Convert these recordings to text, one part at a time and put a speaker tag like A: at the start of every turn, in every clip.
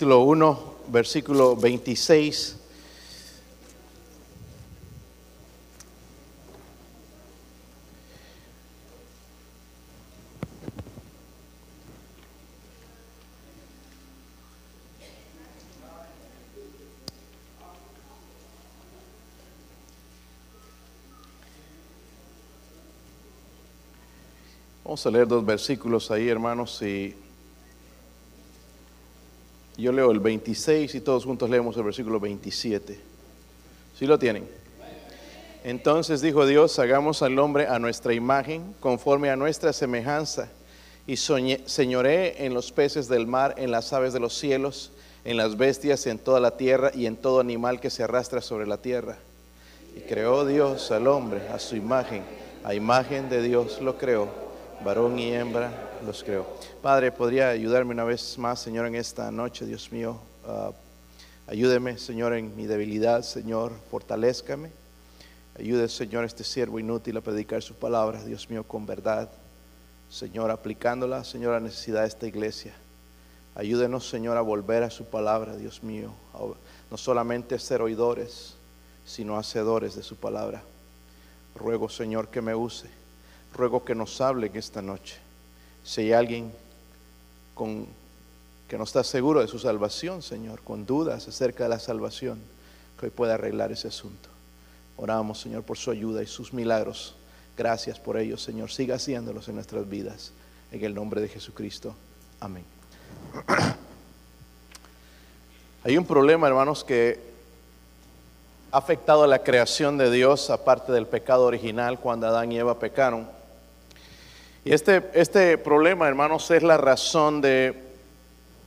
A: capítulo 1, versículo 26. Vamos a leer dos versículos ahí, hermanos, y yo leo el 26 y todos juntos leemos el versículo 27. ¿Sí lo tienen? Entonces dijo Dios, hagamos al hombre a nuestra imagen, conforme a nuestra semejanza, y señoré en los peces del mar, en las aves de los cielos, en las bestias, en toda la tierra y en todo animal que se arrastra sobre la tierra. Y creó Dios al hombre a su imagen, a imagen de Dios lo creó varón y hembra los creo. Padre, ¿podría ayudarme una vez más, Señor, en esta noche, Dios mío? Ah, ayúdeme, Señor, en mi debilidad, Señor, fortalezcame. Ayude, Señor, este siervo inútil a predicar su palabra, Dios mío, con verdad. Señor, aplicándola, Señor, a la necesidad de esta iglesia. Ayúdenos, Señor, a volver a su palabra, Dios mío. No solamente ser oidores, sino hacedores de su palabra. Ruego, Señor, que me use ruego que nos hable esta noche. Si hay alguien con, que no está seguro de su salvación, Señor, con dudas acerca de la salvación, que hoy pueda arreglar ese asunto. Oramos, Señor, por su ayuda y sus milagros. Gracias por ellos, Señor. Siga haciéndolos en nuestras vidas. En el nombre de Jesucristo. Amén. Hay un problema, hermanos, que ha afectado a la creación de Dios, aparte del pecado original, cuando Adán y Eva pecaron. Y este, este problema, hermanos, es la razón de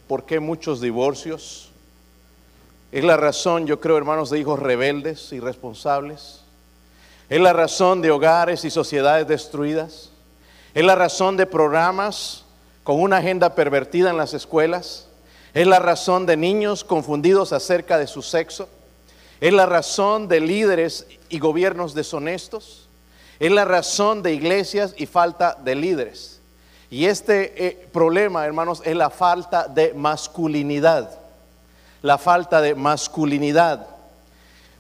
A: por qué muchos divorcios. Es la razón, yo creo, hermanos, de hijos rebeldes, irresponsables. Es la razón de hogares y sociedades destruidas. Es la razón de programas con una agenda pervertida en las escuelas. Es la razón de niños confundidos acerca de su sexo. Es la razón de líderes y gobiernos deshonestos. Es la razón de iglesias y falta de líderes. Y este eh, problema, hermanos, es la falta de masculinidad. La falta de masculinidad.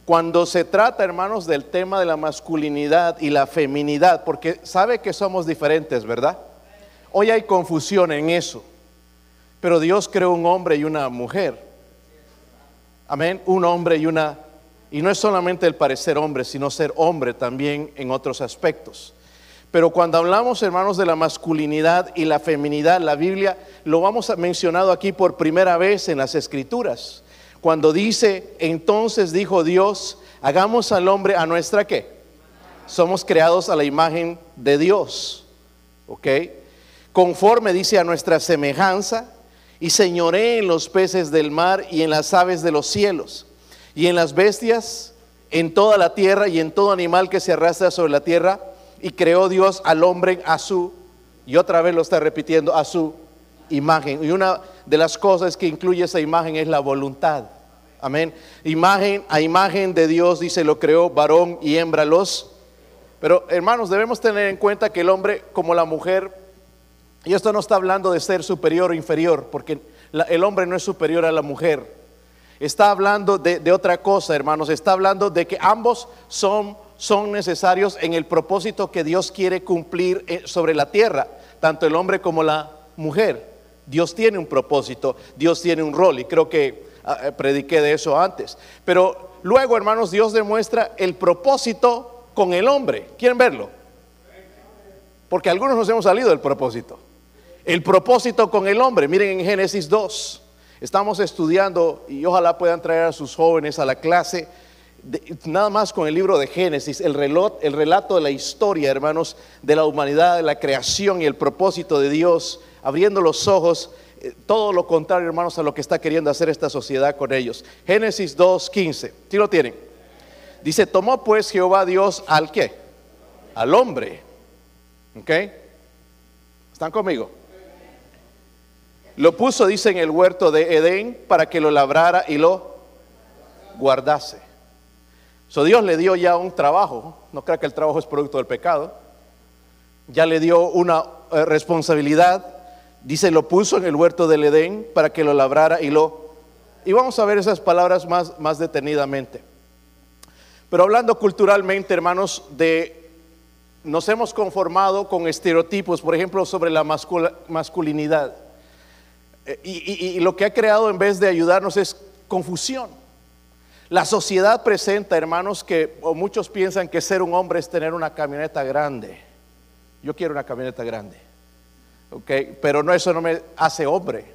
A: Cuando se trata, hermanos, del tema de la masculinidad y la feminidad, porque sabe que somos diferentes, ¿verdad? Hoy hay confusión en eso. Pero Dios creó un hombre y una mujer. Amén. Un hombre y una y no es solamente el parecer hombre, sino ser hombre también en otros aspectos. Pero cuando hablamos, hermanos, de la masculinidad y la feminidad, la Biblia lo vamos a mencionado aquí por primera vez en las Escrituras. Cuando dice, entonces dijo Dios, hagamos al hombre a nuestra qué? Somos creados a la imagen de Dios. ¿Ok? Conforme dice a nuestra semejanza, y señoré en los peces del mar y en las aves de los cielos y en las bestias, en toda la tierra y en todo animal que se arrastra sobre la tierra. Y creó Dios al hombre a su, y otra vez lo está repitiendo, a su imagen. Y una de las cosas que incluye esa imagen es la voluntad. Amén. Imagen a imagen de Dios, dice, lo creó varón y hembra los. Pero hermanos, debemos tener en cuenta que el hombre como la mujer, y esto no está hablando de ser superior o inferior, porque el hombre no es superior a la mujer está hablando de, otra cosa, hermanos. Está hablando de que ambos son, son necesarios en el propósito que Dios quiere cumplir eh, sobre la tierra, tanto el hombre como la mujer. Dios tiene un propósito, Dios tiene un rol y creo que ah, eh, prediqué de eso antes. Pero luego, hermanos, Dios demuestra el propósito con el hombre. ¿Quieren verlo? Porque algunos nos hemos salido del propósito. El propósito con el hombre, miren en Génesis 2. Estamos estudiando y ojalá puedan traer a sus jóvenes a la clase, nada más con el libro de Génesis, el, el relato de la historia, hermanos, de la humanidad, de la creación y el propósito de Dios, abriendo los ojos, eh, todo lo contrario, hermanos, a lo que está queriendo hacer esta sociedad con ellos. Génesis 2.15, ¿sí lo tienen? Dice, tomó pues Jehová Dios al qué? Al hombre. ¿Ok? ¿Están conmigo? Lo puso, dice, en el huerto de Edén para que lo labrara y lo guardase. So Dios le dio ya un trabajo, no crea que el trabajo es producto del pecado, ya le dio una eh, responsabilidad, dice, lo puso en el huerto del Edén para que lo labrara y lo Y vamos a ver esas palabras más, más detenidamente. Pero hablando culturalmente, hermanos, de nos hemos conformado con estereotipos, por ejemplo, sobre la masculinidad. Eh, y, lo que ha creado en vez de ayudarnos es confusión. La sociedad presenta, hermanos, que muchos piensan que ser un hombre es tener una camioneta grande. Yo quiero una camioneta grande, ¿ok? Pero no, eso no me hace hombre.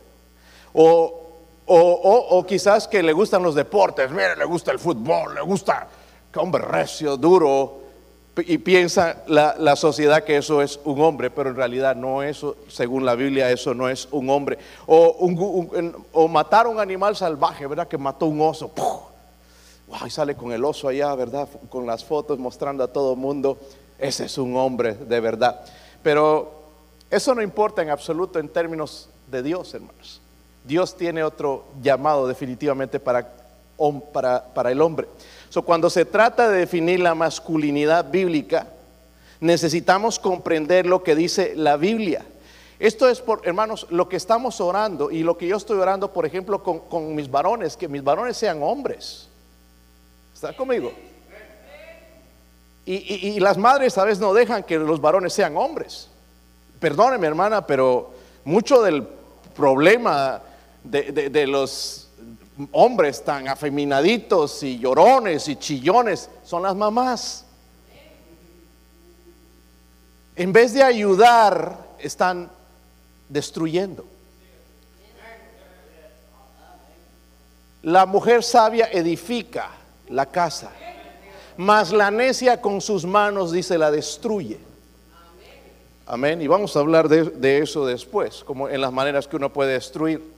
A: O, o, quizás que le gustan los deportes, mire, le gusta el fútbol, le gusta que hombre recio, duro, y piensa la, sociedad que eso es un hombre, pero en realidad no eso, según la Biblia, eso no es un hombre. O, matar a un animal salvaje, ¿verdad? Que mató un oso. y sale con el oso allá, ¿verdad? Con las fotos mostrando a todo el mundo. Ese es un hombre de verdad. Pero eso no importa en absoluto en términos de Dios, hermanos. Dios tiene otro llamado definitivamente para el hombre cuando se trata de definir la masculinidad bíblica, necesitamos comprender lo que dice la Biblia. Esto es, por, hermanos, lo que estamos orando y lo que yo estoy orando, por ejemplo, con, mis varones, que mis varones sean hombres. ¿Está conmigo? Y, las madres a veces no dejan que los varones sean hombres. Perdóneme, hermana, pero mucho del problema de los hombres tan afeminaditos y llorones y chillones son las mamás. En vez de ayudar, están destruyendo. La mujer sabia edifica la casa, mas la necia con sus manos, dice, la destruye. Amén. Y vamos a hablar de, eso después, como en las maneras que uno puede destruir.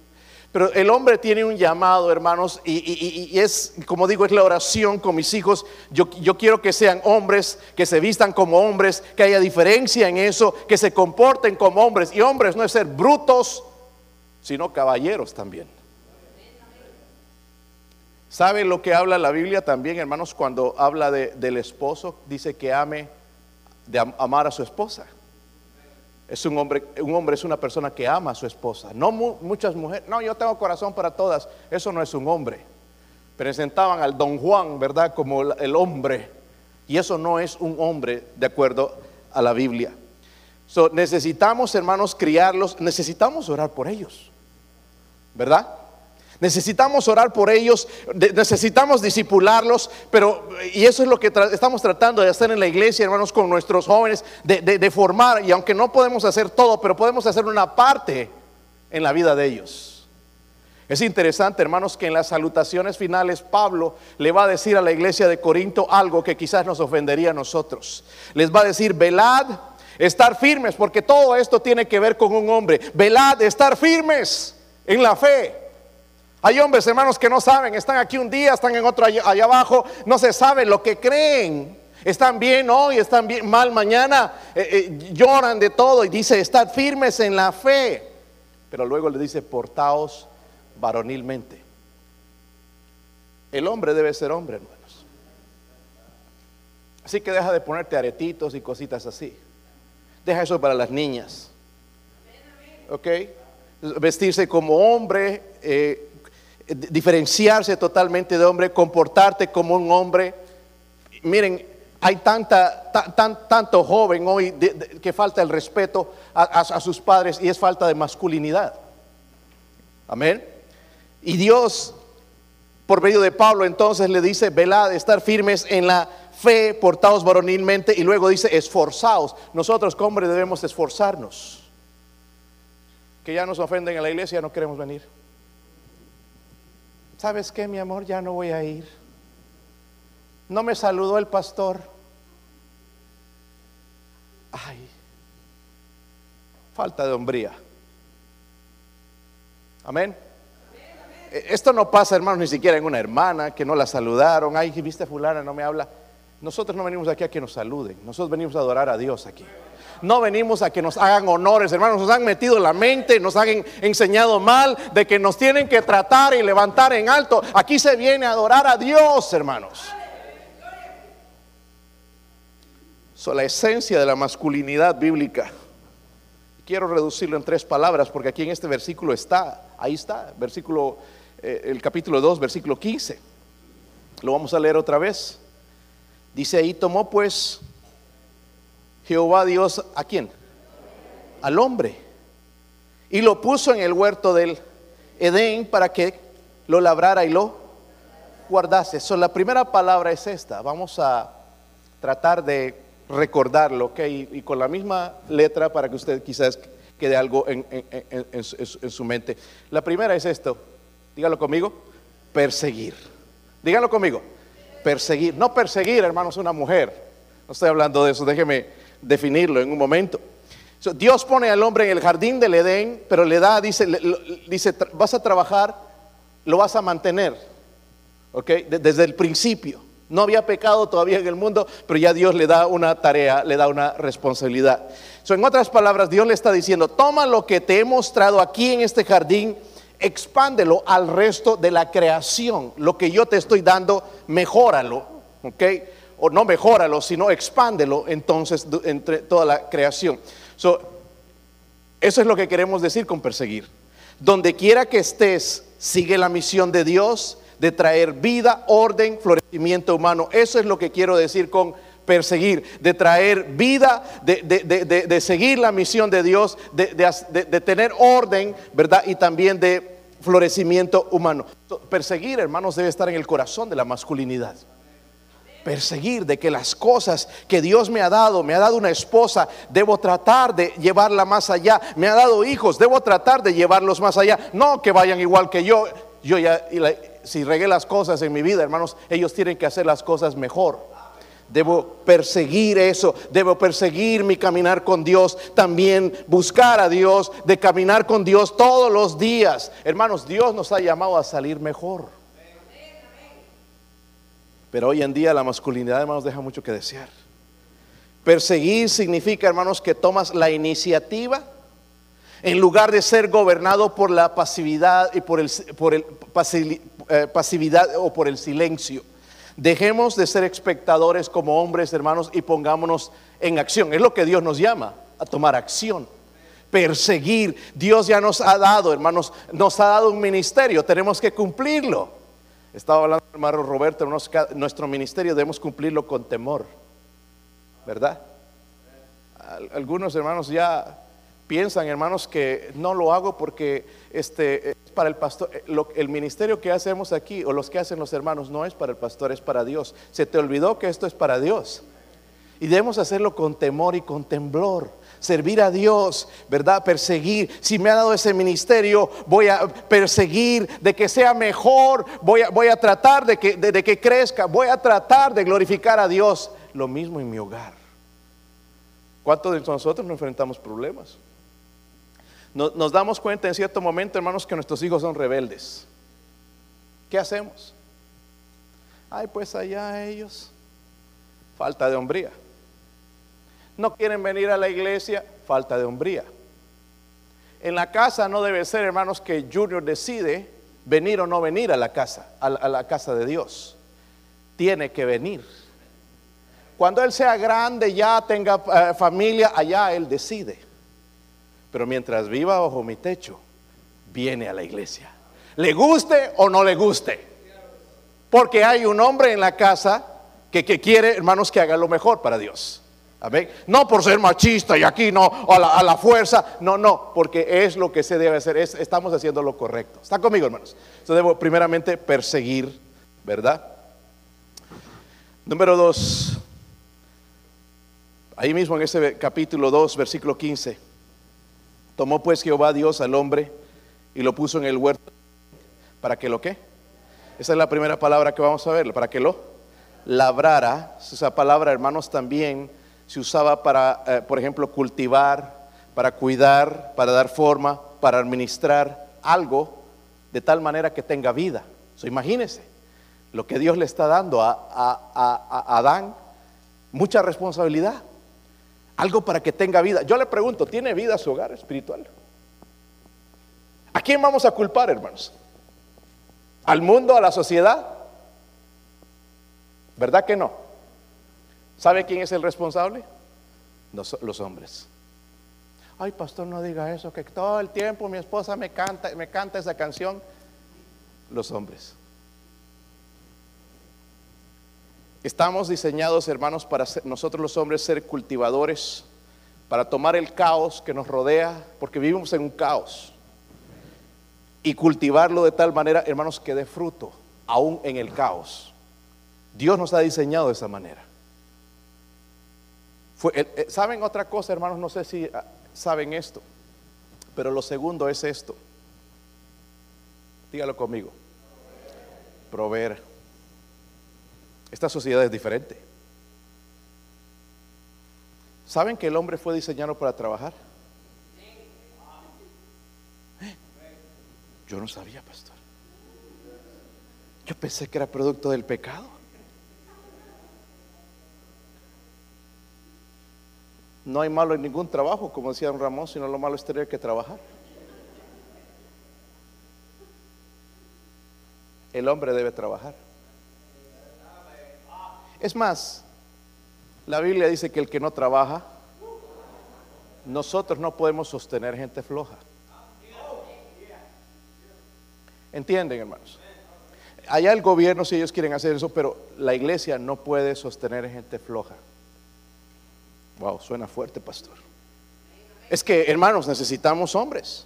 A: Pero el hombre tiene un llamado, hermanos, y, es, como digo, es la oración con mis hijos. Yo, quiero que sean hombres, que se vistan como hombres, que haya diferencia en eso, que se comporten como hombres. Y hombres no es ser brutos, sino caballeros también. ¿Sabe lo que habla la Biblia también, hermanos, cuando habla del esposo? Dice que ame, de amar a su esposa. Es un hombre, un hombre es una persona que ama a su esposa. No muchas mujeres, no, yo tengo corazón para todas. Eso no es un hombre. Presentaban al don Juan, ¿verdad? Como el hombre. Y eso no es un hombre de acuerdo a la Biblia. necesitamos, hermanos, criarlos, necesitamos orar por ellos. ¿Verdad? Necesitamos orar por ellos, necesitamos disipularlos, pero, y eso es lo que estamos tratando de hacer en la iglesia, hermanos, con nuestros jóvenes, de, formar, y aunque no podemos hacer todo, pero podemos hacer una parte en la vida de ellos. Es interesante, hermanos, que en las salutaciones finales Pablo le va a decir a la iglesia de Corinto algo que quizás nos ofendería a nosotros. Les va a decir, velad, estar firmes, porque todo esto tiene que ver con un hombre. Velad, estar firmes en la fe. Hay hombres, hermanos, que no saben, están aquí un día, están en otro allá, abajo, no se sabe lo que creen. Están bien hoy, están bien mal mañana, eh, eh, lloran de todo y dice, estad firmes en la fe. Pero luego le dice, portaos varonilmente. El hombre debe ser hombre, hermanos. Así que deja de ponerte aretitos y cositas así. Deja eso para las niñas. ¿Ok? Vestirse como hombre. Eh, diferenciarse totalmente de hombre, comportarte como un hombre. Miren, hay tanta, tan, tanto joven hoy que falta el respeto a, sus padres y es falta de masculinidad. Amén. Y Dios, por medio de Pablo, entonces le dice, velad, estar firmes en la fe, portados varonilmente, y luego dice, esforzaos. Nosotros hombres debemos esforzarnos. Que ya nos ofenden en la iglesia, no queremos venir. ¿Sabes qué, mi amor? Ya no voy a ir. No me saludó el pastor. Ay, falta de hombría. Amén. E, esto no pasa, hermanos, ni siquiera en una hermana que no la saludaron. Ay, viste fulana, no me habla. Nosotros no venimos aquí a que nos saluden. Nosotros venimos a adorar a Dios aquí. No venimos a que nos hagan honores, hermanos. Nos han metido la mente, nos han enseñado mal de que nos tienen que tratar y levantar en alto. Aquí se viene a adorar a Dios, hermanos. So, la esencia de la masculinidad bíblica. Quiero reducirlo en tres palabras porque aquí en este versículo está, ahí está, versículo eh, el capítulo 2, versículo 15. Lo vamos a leer otra vez. Dice ahí, tomó pues Jehová Dios a quién? Al hombre. Y lo puso en el huerto del Edén para que lo labrara y lo guardase. So, la primera palabra es esta. Vamos a tratar de recordarlo, ¿ok? Y, con la misma letra para que usted quizás quede algo en, en su mente. La primera es esto. Dígalo conmigo. Perseguir. Dígalo conmigo. Perseguir. No perseguir, hermanos, una mujer. No estoy hablando de eso. Déjeme definirlo en un momento. Dios pone al hombre en el jardín del Edén, pero le da, dice, dice, vas a trabajar, lo vas a mantener, ¿ok? Desde el principio. No había pecado todavía en el mundo, pero ya Dios le da una tarea, le da una responsabilidad. en otras palabras, Dios le está diciendo, toma lo que te he mostrado aquí en este jardín, expándelo al resto de la creación. Lo que yo te estoy dando, mejóralo, ¿ok? O no mejóralo, sino expándelo entonces entre toda la creación. eso es lo que queremos decir con perseguir. Donde quiera que estés, sigue la misión de Dios de traer vida, orden, florecimiento humano. Eso es lo que quiero decir con perseguir, de traer vida, de, seguir la misión de Dios, de, tener orden, ¿verdad? Y también de florecimiento humano. Perseguir, hermanos, debe estar en el corazón de la masculinidad. Perseguir de que las cosas que Dios me ha dado, me ha dado una esposa, debo tratar de llevarla más allá. Me ha dado hijos, debo tratar de llevarlos más allá. No que vayan igual que yo. Yo ya, si regué las cosas en mi vida, hermanos, ellos tienen que hacer las cosas mejor. Debo perseguir eso, debo perseguir mi caminar con Dios, también buscar a Dios, de caminar con Dios todos los días. Hermanos, Dios nos ha llamado a salir mejor. Pero hoy en día la masculinidad, hermanos, deja mucho que desear. Perseguir significa, hermanos, que tomas la iniciativa en lugar de ser gobernado por la pasividad y por el, por el eh, pasividad o por el silencio. Dejemos de ser espectadores como hombres, hermanos, y pongámonos en acción. Es lo que Dios nos llama, a tomar acción. Perseguir. Dios ya nos ha dado, hermanos, nos ha dado un ministerio, tenemos que cumplirlo. Estaba hablando hermano Roberto, nuestro ministerio debemos cumplirlo con temor, ¿verdad? Algunos hermanos ya piensan, hermanos, que no lo hago porque este, es para el pastor. Eh, el ministerio que hacemos aquí, o los que hacen los hermanos, no es para el pastor, es para Dios. Se te olvidó que esto es para Dios. Y debemos hacerlo con temor y con temblor. Servir a Dios, ¿verdad? Perseguir. Si me ha dado ese ministerio, voy a perseguir de que sea mejor. Voy a, voy a tratar de que, de que crezca. Voy a tratar de glorificar a Dios. Lo mismo en mi hogar. ¿Cuántos de nosotros nos enfrentamos problemas? Nos, damos cuenta en cierto momento, hermanos, que nuestros hijos son rebeldes. ¿Qué hacemos? Ay, pues allá ellos. Falta de hombría. No quieren venir a la iglesia, falta de hombría. En la casa no debe ser, hermanos, que Junior decide venir o no venir a la casa, a la casa de Dios. Tiene que venir. Cuando él sea grande, ya tenga eh, familia, allá él decide. Pero mientras viva bajo mi techo, viene a la iglesia. Le guste o no le guste. Porque hay un hombre en la casa que, quiere, hermanos, que haga lo mejor para Dios. Amén. No por ser machista y aquí no, a la, fuerza. No, no, porque es lo que se debe hacer. estamos haciendo lo correcto. ¿Está conmigo, hermanos? Entonces debo primeramente perseguir, ¿verdad? Número dos. Ahí mismo en ese capítulo 2, versículo 15. Tomó pues Jehová Dios al hombre y lo puso en el huerto. ¿Para que lo qué? Esa es la primera palabra que vamos a ver. ¿Para que lo? Labrara. Esa palabra, hermanos, también se usaba para, eh, por ejemplo, cultivar, para cuidar, para dar forma, para administrar algo de tal manera que tenga vida. So, imagínense lo que Dios le está dando a, a Adán, mucha responsabilidad algo para que tenga vida. Yo le pregunto, ¿tiene vida su hogar espiritual? ¿A quién vamos a culpar, hermanos? ¿Al mundo, a la sociedad? ¿Verdad que no? ¿Sabe quién es el responsable? Los, hombres. Ay, pastor, no diga eso, que todo el tiempo mi esposa me canta, me canta esa canción. los hombres. Estamos diseñados, hermanos, para nosotros los hombres ser cultivadores, para tomar el caos que nos rodea, porque vivimos en un caos, y cultivarlo de tal manera, hermanos, que dé fruto, aún en el caos. Dios nos ha diseñado de esa manera. Eh, ¿Saben otra cosa, hermanos? No sé si ah, saben esto, pero lo segundo es esto. Dígalo conmigo. Proveer. Esta sociedad es diferente. ¿Saben que el hombre fue diseñado para trabajar? ¿Eh? Yo no sabía, pastor. Yo pensé que era producto del pecado. No hay malo en ningún trabajo, como decía don Ramón, sino lo malo es tener que trabajar. El hombre debe trabajar. Es más, la Biblia dice que el que no trabaja, nosotros no podemos sostener gente floja. ¿Entienden, hermanos? Allá el gobierno, si ellos quieren hacer eso, pero la iglesia no puede sostener gente floja. Wow, suena fuerte, pastor. Es que, hermanos, necesitamos hombres.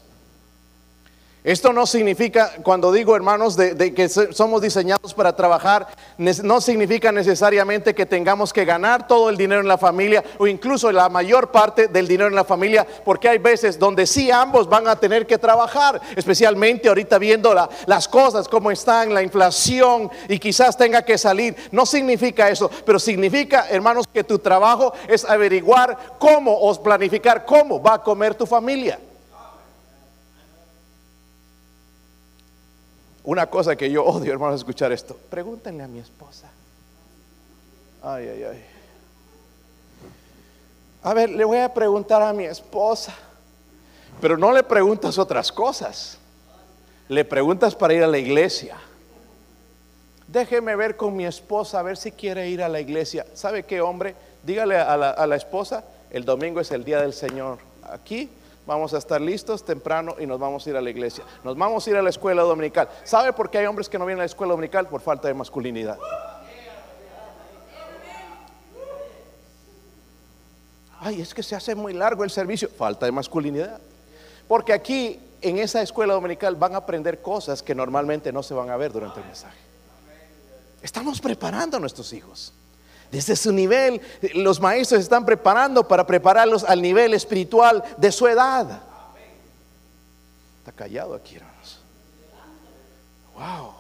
A: Esto no significa, cuando digo hermanos, de, que somos diseñados para trabajar, no significa necesariamente que tengamos que ganar todo el dinero en la familia o incluso la mayor parte del dinero en la familia, porque hay veces donde sí ambos van a tener que trabajar, especialmente ahorita viendo las cosas, como están, la inflación y quizás tenga que salir. No significa eso, pero significa, hermanos, que tu trabajo es averiguar cómo o planificar cómo va a comer tu familia. Una cosa que yo odio, hermanos, escuchar esto. Pregúntenle a mi esposa. Ay, ay, ay. A ver, le voy a preguntar a mi esposa. Pero no le preguntas otras cosas. Le preguntas para ir a la iglesia. Déjeme ver con mi esposa a ver si quiere ir a la iglesia. ¿Sabe qué, hombre? Dígale a la, a la esposa, el domingo es el día del Señor. Aquí Vamos a estar listos temprano y nos vamos a ir a la iglesia. Nos vamos a ir a la escuela dominical. ¿Sabe por qué hay hombres que no vienen a la escuela dominical? Por falta de masculinidad. Ay, es que se hace muy largo el servicio. Falta de masculinidad. Porque aquí, en esa escuela dominical, van a aprender cosas que normalmente no se van a ver durante el mensaje. Estamos preparando a nuestros hijos. Desde su nivel, los maestros están preparando para prepararlos al nivel espiritual de su edad. Está callado aquí, hermanos. Wow.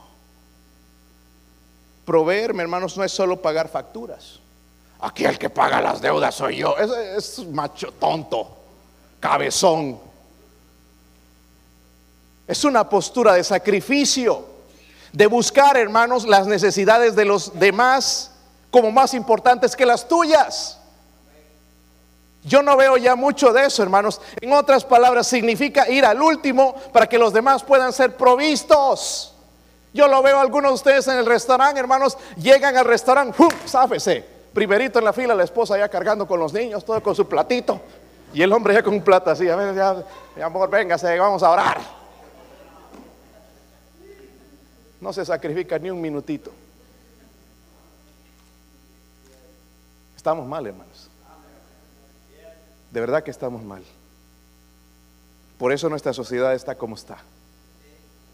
A: Proveerme, hermanos, no es solo pagar facturas. Aquí el que paga las deudas soy yo. Es, es macho tonto, cabezón. Es una postura de sacrificio, de buscar, hermanos, las necesidades de los demás como más importantes que las tuyas. Yo no veo ya mucho de eso, hermanos. En otras palabras, significa ir al último para que los demás puedan ser provistos. Yo lo veo algunos de ustedes en el restaurante, hermanos, llegan al restaurante, ¡pum! sáfese. Primerito en la fila, la esposa ya cargando con los niños, todo con su platito. Y el hombre ya con un plato así, a ver, ya, mi amor, véngase, vamos a orar. No se sacrifica ni un minutito. Estamos mal, hermanos. De verdad que estamos mal. Por eso nuestra sociedad está como está.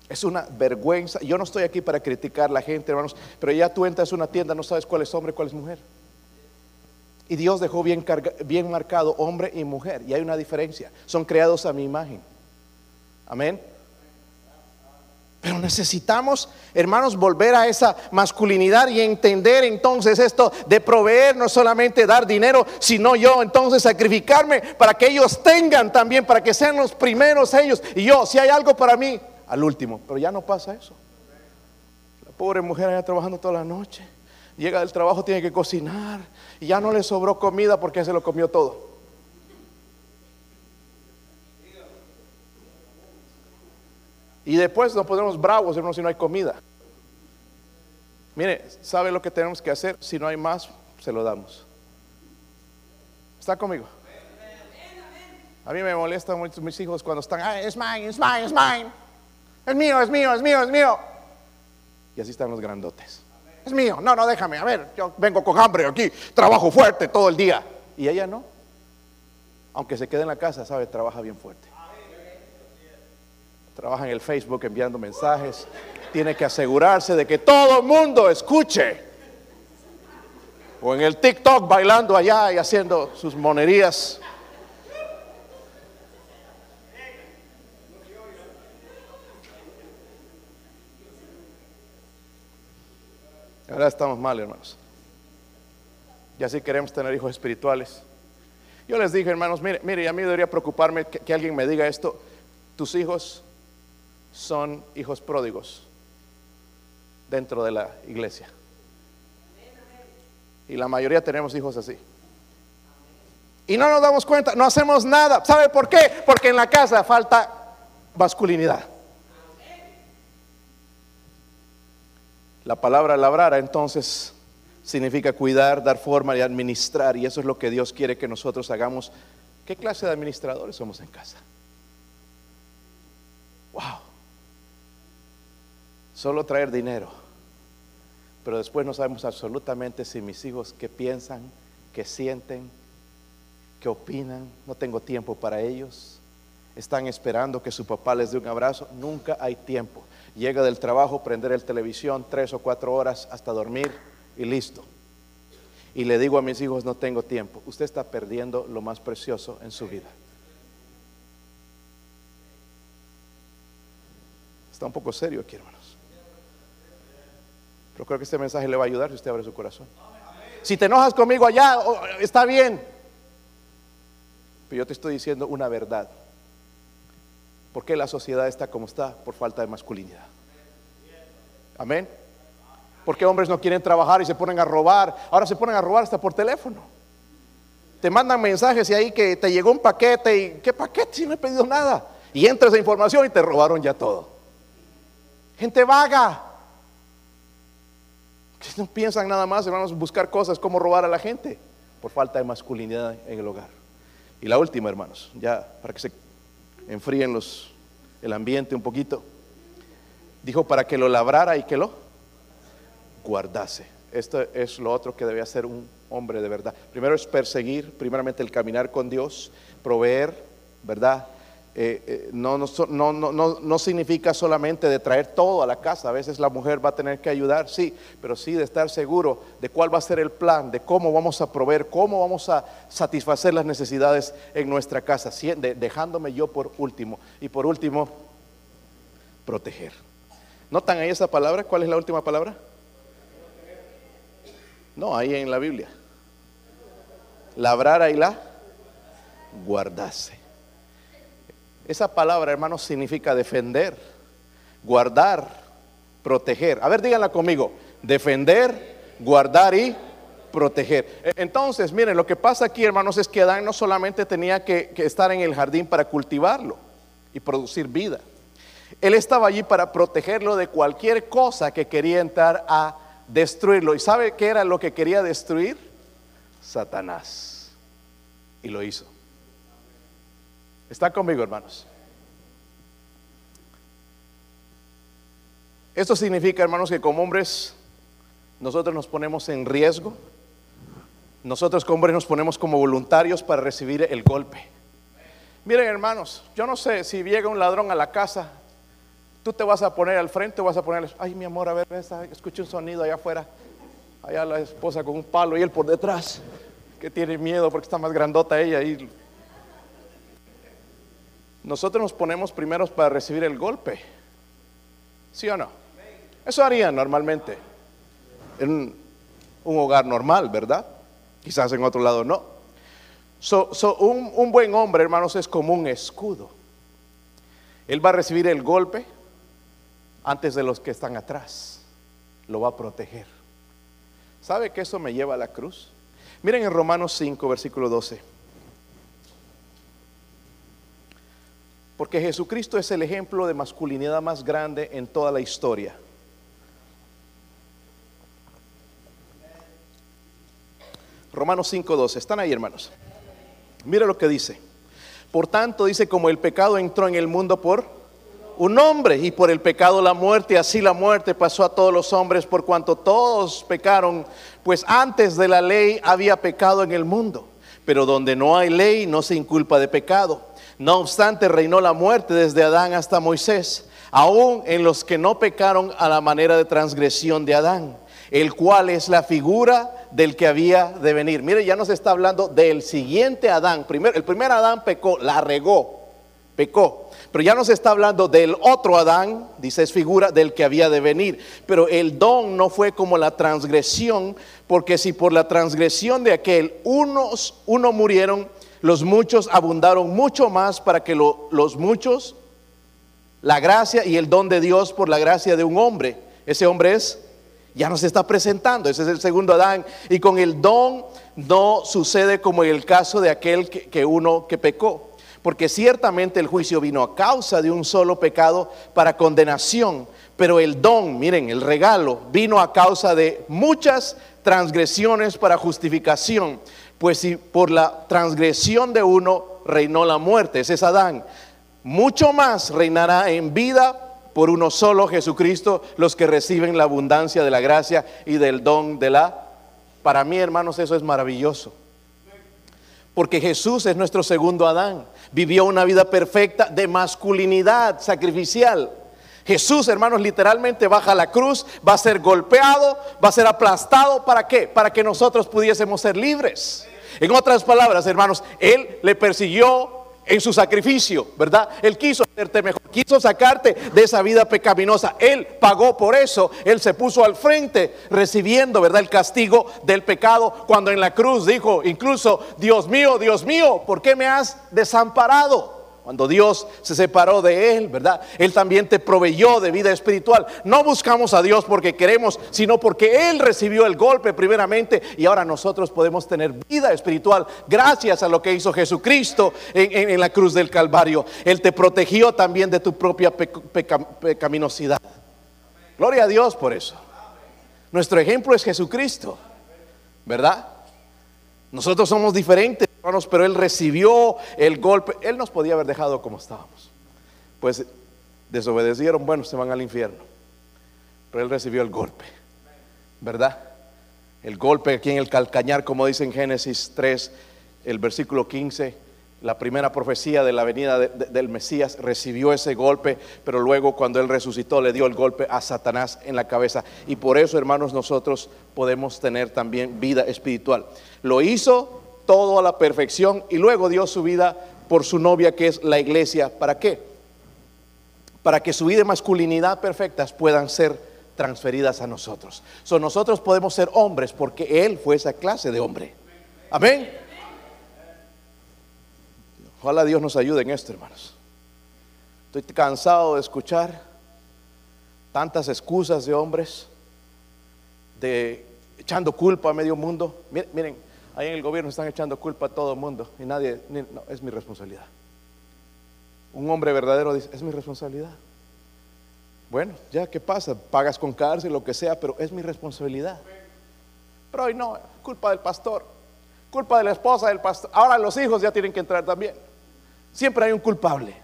A: Es una vergüenza. Yo no estoy aquí para criticar a la gente, hermanos, pero ya tú entras a una tienda, no sabes cuál es hombre, cuál es mujer. Y Dios dejó bien, bien marcado hombre y mujer. Y hay una diferencia. Son creados a mi imagen. Amén. Pero necesitamos, hermanos, volver a esa masculinidad y entender entonces esto de proveer, no solamente dar dinero, sino yo entonces sacrificarme para que ellos tengan también, para que sean los primeros ellos. Y yo, si hay algo para mí, al último. Pero ya no pasa eso. La pobre mujer allá trabajando toda la noche. Llega del trabajo, tiene que cocinar. Y ya no le sobró comida porque se lo comió todo. Y después nos ponemos bravos, hermanos, si no hay comida. Mire, ¿sabe lo que tenemos que hacer? Si no hay más, se lo damos. ¿Está conmigo? A mí me molesta mucho mis hijos cuando están, ah, es mine, es mine, es mine. Es mío, es mío, es mío, es mío. Y así están los grandotes.
B: Es mío. No, no, déjame. A ver, yo vengo con hambre aquí. Trabajo fuerte todo el día.
A: Y ella no. Aunque se quede en la casa, sabe, trabaja bien fuerte. Trabaja en el Facebook enviando mensajes. Tiene que asegurarse de que todo el mundo escuche. O en el TikTok bailando allá y haciendo sus monerías. Ahora estamos mal, hermanos. Y así queremos tener hijos espirituales. Yo les dije, hermanos, mire, mire, a mí debería preocuparme que, que alguien me diga esto. Tus hijos son hijos pródigos dentro de la iglesia. Y la mayoría tenemos hijos así. Y no nos damos cuenta, no hacemos nada. ¿Sabe por qué? Porque en la casa falta masculinidad. La palabra labrar entonces significa cuidar, dar forma y administrar. Y eso es lo que Dios quiere que nosotros hagamos. ¿Qué clase de administradores somos en casa? Wow. Solo traer dinero. Pero después no sabemos absolutamente si mis hijos qué piensan, qué sienten, qué opinan. No tengo tiempo para ellos. Están esperando que su papá les dé un abrazo. Nunca hay tiempo. Llega del trabajo, prender el televisión tres o cuatro horas hasta dormir y listo. Y le digo a mis hijos, no tengo tiempo. Usted está perdiendo lo más precioso en su vida. Está un poco serio aquí, hermanos. Pero creo que este mensaje le va a ayudar si usted abre su corazón. Si te enojas conmigo allá, está bien. Pero yo te estoy diciendo una verdad. ¿Por qué la sociedad está como está? Por falta de masculinidad. Amén. ¿Por qué hombres no quieren trabajar y se ponen a robar? Ahora se ponen a robar hasta por teléfono. Te mandan mensajes y ahí que te llegó un paquete y ¿qué paquete? Si no he pedido nada. Y entra esa información y te robaron ya todo. Gente vaga. No piensan nada más, hermanos, buscar cosas, como robar a la gente, por falta de masculinidad en el hogar. Y la última, hermanos, ya para que se enfríen los, el ambiente un poquito. Dijo para que lo labrara y que lo guardase. Esto es lo otro que debe hacer un hombre de verdad. Primero es perseguir, primeramente el caminar con Dios, proveer, ¿verdad? Eh, eh, no, no, no, no, significa solamente de traer todo a la casa. A veces la mujer va a tener que ayudar, sí, pero sí de estar seguro de cuál va a ser el plan, de cómo vamos a proveer, cómo vamos a satisfacer las necesidades en nuestra casa, dejándome yo por último. Y por último, proteger. ¿Notan ahí esa palabra? ¿Cuál es la última palabra? No, ahí en la Biblia. Labrar y la guardase. Esa palabra, hermanos, significa defender, guardar, proteger. A ver, díganla conmigo. Defender, guardar y proteger. E, entonces, miren, lo que pasa aquí, hermanos, es que Adán no solamente tenía que, que estar en el jardín para cultivarlo y producir vida. Él estaba allí para protegerlo de cualquier cosa que quería entrar a destruirlo. ¿Y sabe qué era lo que quería destruir? Satanás. Y lo hizo. ¿Está conmigo, hermanos? Esto significa, hermanos, que como hombres nosotros nos ponemos en riesgo. Nosotros como hombres nos ponemos como voluntarios para recibir el golpe. Miren, hermanos, yo no sé si llega un ladrón a la casa, tú te vas a poner al frente vas a poner, ay, mi amor, a ver, escuché un sonido allá afuera. Allá la esposa con un palo y él por detrás, que tiene miedo porque está más grandota ella. Y nosotros nos ponemos primeros para recibir el golpe. ¿Sí o no? Eso harían normalmente en un hogar normal, ¿verdad? Quizás en otro lado no. un, un buen hombre, hermanos, es como un escudo. Él va a recibir el golpe antes de los que están atrás. Lo va a proteger. ¿Sabe que eso me lleva a la cruz? Miren en Romanos 5, versículo 12. Porque Jesucristo es el ejemplo de masculinidad más grande en toda la historia. Romanos 5:12. ¿Están ahí, hermanos? Mira lo que dice. Por tanto, dice, como el pecado entró en el mundo por un hombre y por el pecado la muerte, así la muerte pasó a todos los hombres por cuanto todos pecaron, pues antes de la ley había pecado en el mundo, pero donde no hay ley no se inculpa de pecado. No obstante, reinó la muerte desde Adán hasta Moisés, aún en los que no pecaron a la manera de transgresión de Adán, el cual es la figura del que había de venir. Mire, ya nos está hablando del siguiente Adán. Primero, el primer Adán pecó, la regó, pecó. Pero ya nos está hablando del otro Adán, dice es figura del que había de venir. Pero el don no fue como la transgresión, porque si por la transgresión de aquel unos, uno murieron, los muchos abundaron mucho más para que los muchos, la gracia y el don de Dios por la gracia de un hombre. Ese hombre es, ya nos está presentando, ese es el segundo Adán. Y con el don no sucede como en el caso de aquel que uno que pecó porque ciertamente el juicio vino a causa de un solo pecado para condenación, pero el don, miren, el regalo, vino a causa de muchas transgresiones para justificación, pues si por la transgresión de uno reinó la muerte, ese es Adán, mucho más reinará en vida por uno solo Jesucristo los que reciben la abundancia de la gracia y del don de la... Para mí, hermanos, eso es maravilloso. Porque Jesús es nuestro segundo Adán. Vivió una vida perfecta de masculinidad sacrificial. Jesús, hermanos, literalmente baja la cruz, va a ser golpeado, va a ser aplastado. ¿Para qué? Para que nosotros pudiésemos ser libres. En otras palabras, hermanos, Él le persiguió en su sacrificio, ¿verdad? Él quiso hacerte mejor, quiso sacarte de esa vida pecaminosa. Él pagó por eso, Él se puso al frente recibiendo, ¿verdad? El castigo del pecado cuando en la cruz dijo, incluso, Dios mío, Dios mío, ¿por qué me has desamparado? Cuando Dios se separó de él, ¿verdad? Él también te proveyó de vida espiritual. No buscamos a Dios porque queremos, sino porque Él recibió el golpe primeramente y ahora nosotros podemos tener vida espiritual gracias a lo que hizo Jesucristo en, la cruz del Calvario. Él te protegió también de tu propia pecaminosidad. Gloria a Dios por eso. Nuestro ejemplo es Jesucristo, ¿verdad? Nosotros somos diferentes, hermanos, pero Él recibió el golpe. Él nos podía haber dejado como estábamos. Pues desobedecieron, bueno, se van al infierno. Pero Él recibió el golpe, ¿verdad? El golpe aquí en el calcañar, como dice en Génesis 3, el versículo 15 la primera profecía de la venida del Mesías recibió ese golpe, pero luego cuando Él resucitó le dio el golpe a Satanás en la cabeza. Y por eso, hermanos, nosotros podemos tener también vida espiritual. Lo hizo todo a la perfección y luego dio su vida por su novia que es la iglesia. ¿Para qué? Para que su vida y masculinidad perfectas puedan ser transferidas a nosotros. So, nosotros podemos ser hombres porque Él fue esa clase de hombre. Amén. Ojalá Dios nos ayude en esto, hermanos. Estoy cansado de escuchar tantas excusas de hombres, de echando culpa a medio mundo. Miren, ahí en el gobierno están echando culpa a todo el mundo y nadie, no, es mi responsabilidad. Un hombre verdadero dice, es mi responsabilidad. Bueno, ya, ¿qué pasa? Pagas con cárcel, lo que sea, pero es mi responsabilidad. Pero hoy no, culpa del pastor, culpa de la esposa del pastor. Ahora los hijos ya tienen que entrar también. Siempre hay un culpable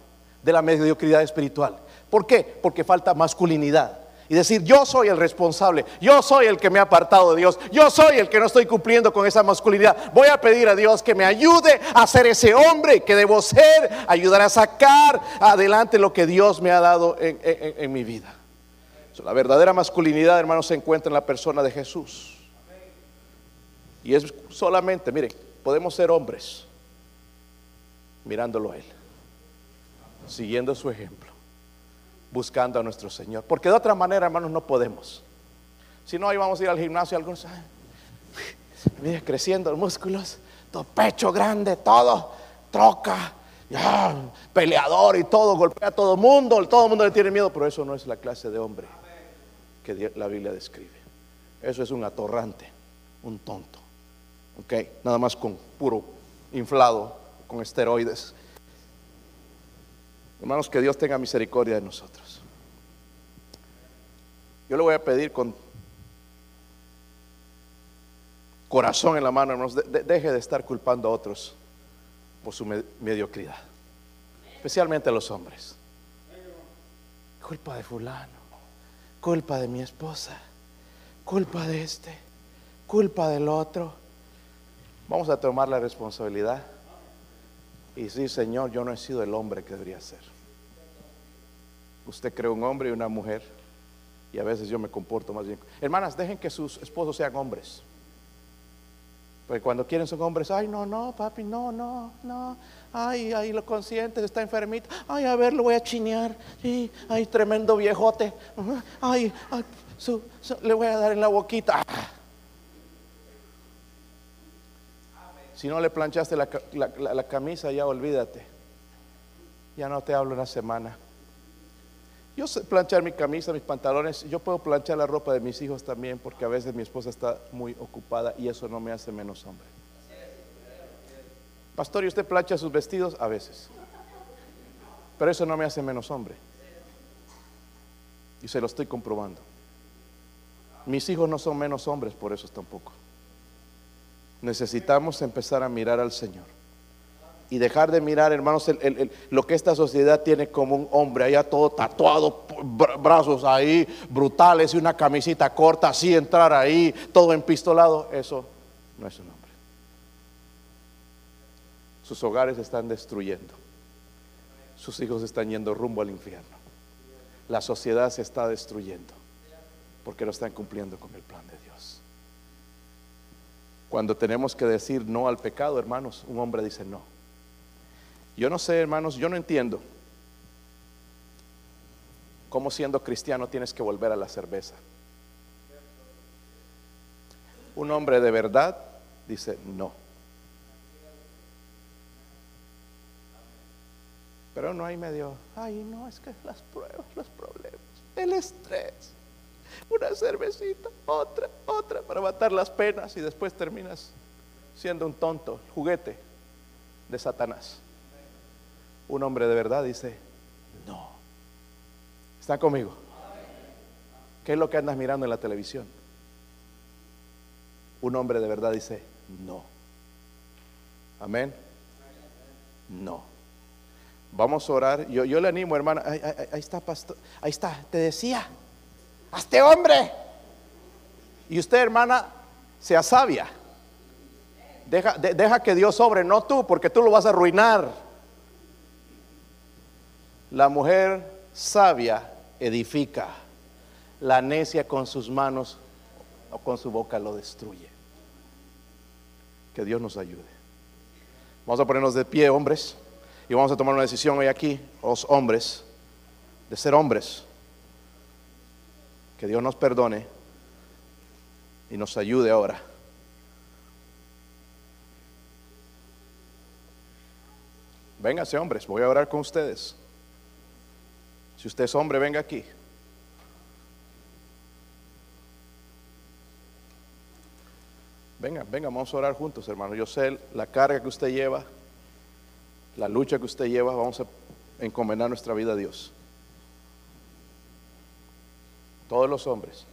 A: de la mediocridad espiritual. ¿Por qué? Porque falta masculinidad. Y decir, yo soy el responsable, yo soy el que me ha apartado de Dios, yo soy el que no estoy cumpliendo con esa masculinidad. Voy a pedir a Dios que me ayude a ser ese hombre que debo ser, ayudar a sacar adelante lo que Dios me ha dado en, mi vida. la verdadera masculinidad, hermanos, se encuentra en la persona de Jesús. Y es solamente, miren, podemos ser hombres mirándolo a Él, siguiendo su ejemplo, buscando a nuestro Señor. Porque de otra manera, hermanos, no podemos. Si no, vamos a ir al gimnasio, algunos, creciendo los músculos, todo pecho grande, todo, troca, peleador y todo, golpea a todo mundo, todo el mundo le tiene miedo, pero eso no es la clase de hombre que la Biblia describe. Eso es un atorrante, un tonto, ok, nada más con puro inflado con esteroides. Hermanos, que Dios tenga misericordia de nosotros. Yo le voy a pedir con corazón en la mano, hermanos, deje de estar culpando a otros por su mediocridad, especialmente a los hombres. culpa de fulano, culpa de mi esposa, culpa de este, culpa del otro. Vamos a tomar la responsabilidad y decir, Señor, yo no he sido el hombre que debería ser. Usted creó un hombre y una mujer y a veces yo me comporto más bien. Hermanas, dejen que sus esposos sean hombres. Porque cuando quieren son hombres, ay, no, no, papi, no, no, no. Ay, ay, lo consientes, está enfermito. Ay, a ver, lo voy a chinear. Ay, tremendo viejote. Ay, ay su- le voy a dar en la boquita. Si no le planchaste la, la camisa, ya olvídate. Ya no te hablo una semana. Yo sé planchar mi camisa, mis pantalones. Yo puedo planchar la ropa de mis hijos también, porque a veces mi esposa está muy ocupada y eso no me hace menos hombre. Pastor, ¿y usted plancha sus vestidos? A veces. Pero eso no me hace menos hombre. Y se lo estoy comprobando. Mis hijos no son menos hombres por eso tampoco. Necesitamos empezar a mirar al Señor. Y dejar de mirar, hermanos, lo que esta sociedad tiene como un hombre, allá todo tatuado, bra- brazos ahí, brutales y una camisita corta, así entrar ahí, todo empistolado. Eso no es un hombre. Sus hogares están destruyendo. Sus hijos están yendo rumbo al infierno. La sociedad se está destruyendo porque no están cumpliendo con el plan de Dios. Cuando tenemos que decir no al pecado, hermanos, un hombre dice no. Yo no sé, hermanos, yo no entiendo cómo siendo cristiano tienes que volver a la cerveza. Un hombre de verdad dice no. Pero no hay medio, ay, no, es que las pruebas, los problemas, el estrés, una cervecita, otra, otra, para matar las penas y después terminas siendo un tonto, juguete de Satanás. Un hombre de verdad dice, no. ¿Están conmigo? ¿Qué es lo que andas mirando en la televisión? Un hombre de verdad dice, no. Amén. No. Vamos a orar. Yo, yo le animo, hermana. Ahí está, pastor. Ahí está. Te decía. A este hombre. Y usted, hermana, sea sabia. Deja, de- deja que Dios sobre, no tú, porque tú lo vas a arruinar. La mujer sabia edifica. La necia con sus manos o con su boca lo destruye. Que Dios nos ayude. Vamos a ponernos de pie, hombres, y vamos a tomar una decisión hoy aquí, los hombres, de ser hombres. Que Dios nos perdone y nos ayude ahora. Véngase, hombres, voy a orar con ustedes. Si usted es hombre, venga aquí. Venga, venga, vamos a orar juntos, hermano. Yo sé la carga que usted lleva, la lucha que usted lleva, vamos a encomendar nuestra vida a Dios. Todos los hombres.